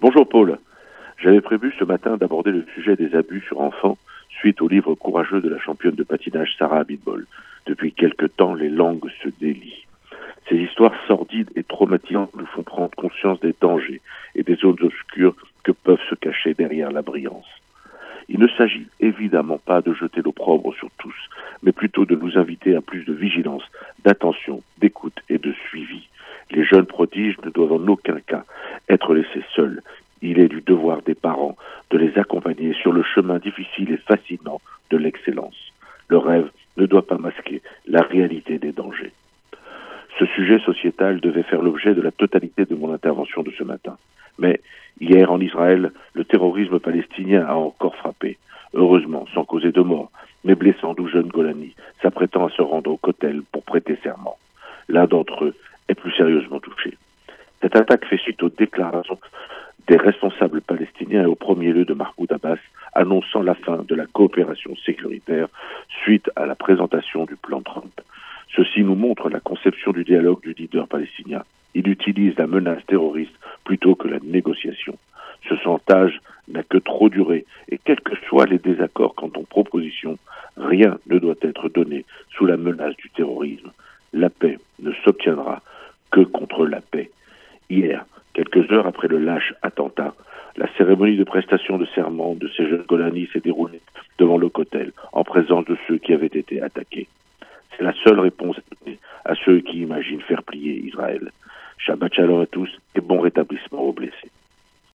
Bonjour Paul. J'avais prévu ce matin d'aborder le sujet des abus sur enfants suite au livre courageux de la championne de patinage Sarah Abitbol. Depuis quelque temps, les langues se délient. Ces histoires sordides et traumatisantes nous font prendre conscience des dangers et des zones obscures que peuvent se cacher derrière la brillance. Il ne s'agit évidemment pas de jeter l'opprobre sur tous, mais plutôt de nous inviter à plus de vigilance, d'attention, d'écoute et de suivi. Les jeunes prodiges ne doivent en aucun cas être laissés seuls. Il est du devoir des parents de les accompagner sur le chemin difficile et fascinant de l'excellence. Le rêve ne doit pas masquer la réalité des dangers. Ce sujet sociétal devait faire l'objet de la totalité de mon intervention de ce matin. Mais hier en Israël, le terrorisme palestinien a encore frappé. Heureusement, sans causer de mort, mais blessant douze jeunes Golani, s'apprêtant à se rendre au Kotel pour prêter serment. L'un d'entre eux est plus sérieusement touché. Cette attaque fait suite aux déclarations des responsables palestiniens et au premier lieu de Mahmoud Abbas annonçant la fin de la coopération sécuritaire suite à la présentation du plan Trump. Ceci nous montre la conception du dialogue du leader palestinien. Il utilise la menace terroriste plutôt que la négociation. Ce chantage n'a que trop duré et quels que soient les désaccords quant aux propositions, rien ne doit être donné sous la menace du terrorisme. La paix ne s'obtiendra que contre la paix hier, quelques heures après le lâche attentat, la cérémonie de prestation de serment de ces jeunes Golani s'est déroulée devant le Cotel, en présence de ceux qui avaient été attaqués. C'est la seule réponse à ceux qui imaginent faire plier Israël. Shabbat shalom à tous et bon rétablissement aux blessés.